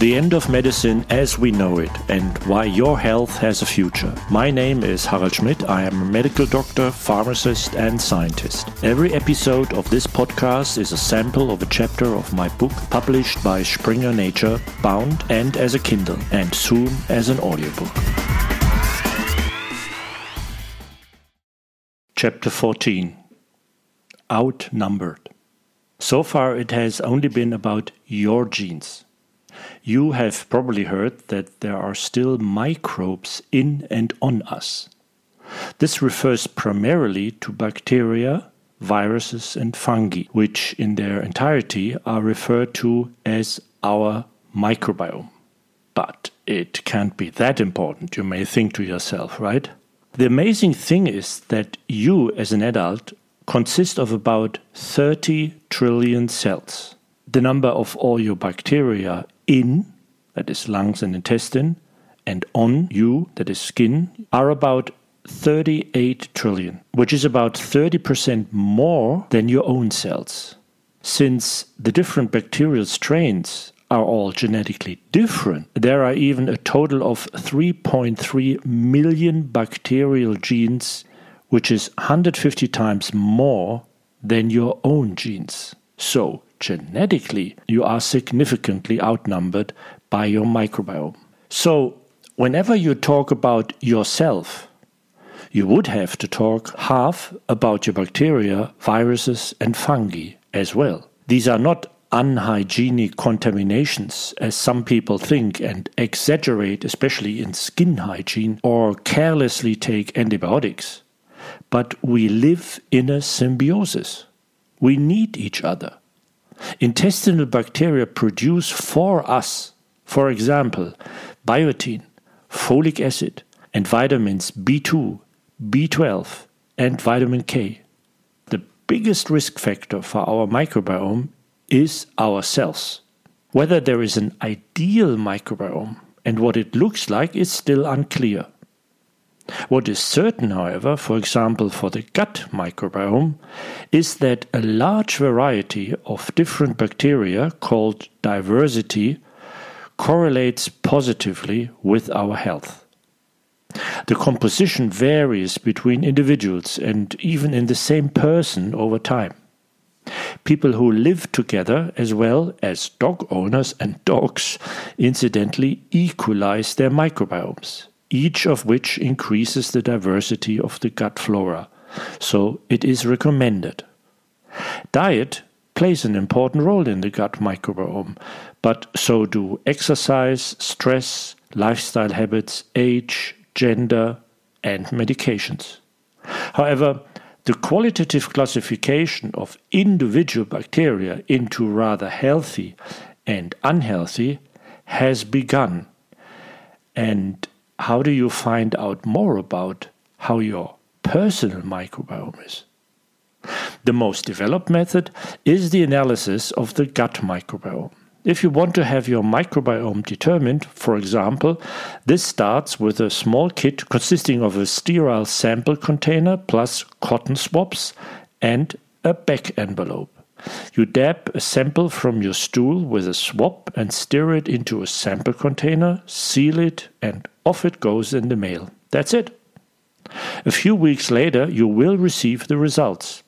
The end of medicine as we know it and why your health has a future. My name is Harald Schmidt. I am a medical doctor, pharmacist, and scientist. Every episode of this podcast is a sample of a chapter of my book published by Springer Nature, bound and as a Kindle, and soon as an audiobook. Chapter 14 Outnumbered. So far, it has only been about your genes you have probably heard that there are still microbes in and on us. This refers primarily to bacteria, viruses, and fungi, which in their entirety are referred to as our microbiome. But it can't be that important, you may think to yourself, right? The amazing thing is that you, as an adult, consist of about 30 trillion cells. The number of all your bacteria in, that is lungs and intestine, and on you, that is skin, are about 38 trillion, which is about 30% more than your own cells. Since the different bacterial strains are all genetically different, there are even a total of 3.3 million bacterial genes, which is 150 times more than your own genes. So, genetically, you are significantly outnumbered by your microbiome. So, whenever you talk about yourself, you would have to talk half about your bacteria, viruses, and fungi as well. These are not unhygienic contaminations, as some people think and exaggerate, especially in skin hygiene, or carelessly take antibiotics. But we live in a symbiosis. We need each other. Intestinal bacteria produce for us, for example, biotin, folic acid, and vitamins B2, B12, and vitamin K. The biggest risk factor for our microbiome is ourselves. Whether there is an ideal microbiome and what it looks like is still unclear. What is certain, however, for example for the gut microbiome, is that a large variety of different bacteria called diversity correlates positively with our health. The composition varies between individuals and even in the same person over time. People who live together, as well as dog owners and dogs, incidentally equalize their microbiomes each of which increases the diversity of the gut flora, so it is recommended. Diet plays an important role in the gut microbiome, but so do exercise, stress, lifestyle habits, age, gender, and medications. However, the qualitative classification of individual bacteria into rather healthy and unhealthy has begun, and how do you find out more about how your personal microbiome is? The most developed method is the analysis of the gut microbiome. If you want to have your microbiome determined, for example, this starts with a small kit consisting of a sterile sample container plus cotton swabs and a back envelope. You dab a sample from your stool with a swab and stir it into a sample container, seal it, and off it goes in the mail. That's it. A few weeks later, you will receive the results.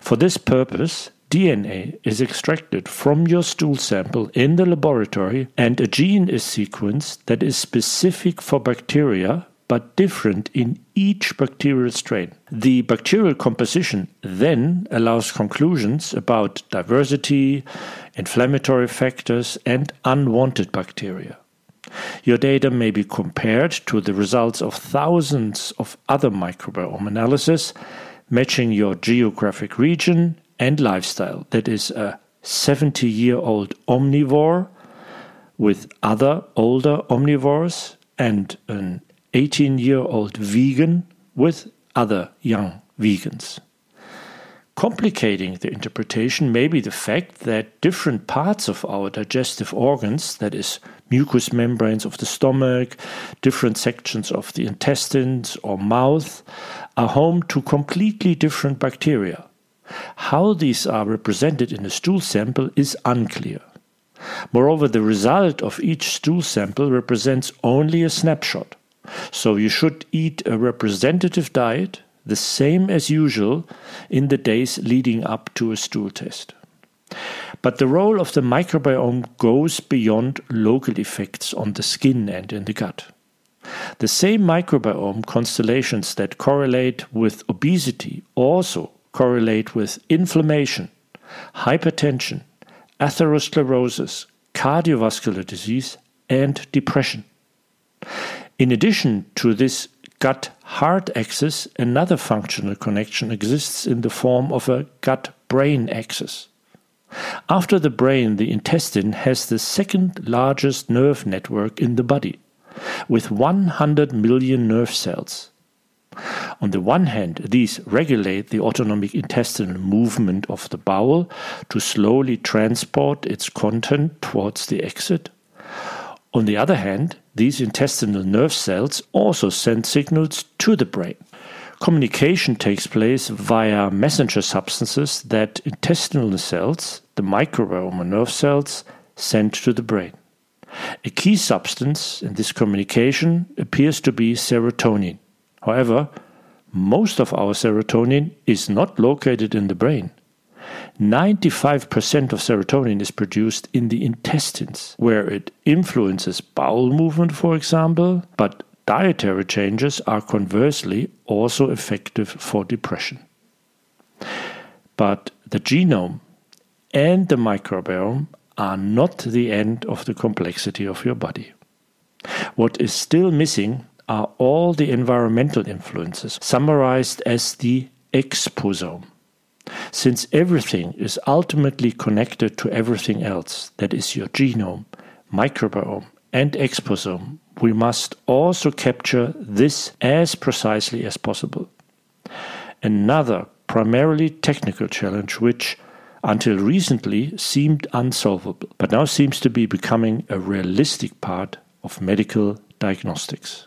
For this purpose, DNA is extracted from your stool sample in the laboratory and a gene is sequenced that is specific for bacteria but different in each bacterial strain. The bacterial composition then allows conclusions about diversity, inflammatory factors, and unwanted bacteria. Your data may be compared to the results of thousands of other microbiome analyses, matching your geographic region and lifestyle. That is a 70 year old omnivore with other older omnivores and an 18 year old vegan with other young vegans. Complicating the interpretation may be the fact that different parts of our digestive organs, that is, mucous membranes of the stomach, different sections of the intestines or mouth, are home to completely different bacteria. How these are represented in a stool sample is unclear. Moreover, the result of each stool sample represents only a snapshot. So you should eat a representative diet, the same as usual, in the days leading up to a stool test. But the role of the microbiome goes beyond local effects on the skin and in the gut. The same microbiome constellations that correlate with obesity also correlate with inflammation, hypertension, atherosclerosis, cardiovascular disease, and depression. In addition to this gut heart axis, another functional connection exists in the form of a gut brain axis. After the brain, the intestine has the second largest nerve network in the body, with 100 million nerve cells. On the one hand, these regulate the autonomic intestinal movement of the bowel to slowly transport its content towards the exit. On the other hand, these intestinal nerve cells also send signals to the brain. Communication takes place via messenger substances that intestinal cells, the microbiome nerve cells, send to the brain. A key substance in this communication appears to be serotonin. However, most of our serotonin is not located in the brain. 95% of serotonin is produced in the intestines, where it influences bowel movement, for example, but dietary changes are conversely also effective for depression. But the genome and the microbiome are not the end of the complexity of your body. What is still missing are all the environmental influences, summarized as the exposome. Since everything is ultimately connected to everything else, that is your genome, microbiome, and exposome, we must also capture this as precisely as possible. Another primarily technical challenge, which until recently seemed unsolvable, but now seems to be becoming a realistic part of medical diagnostics.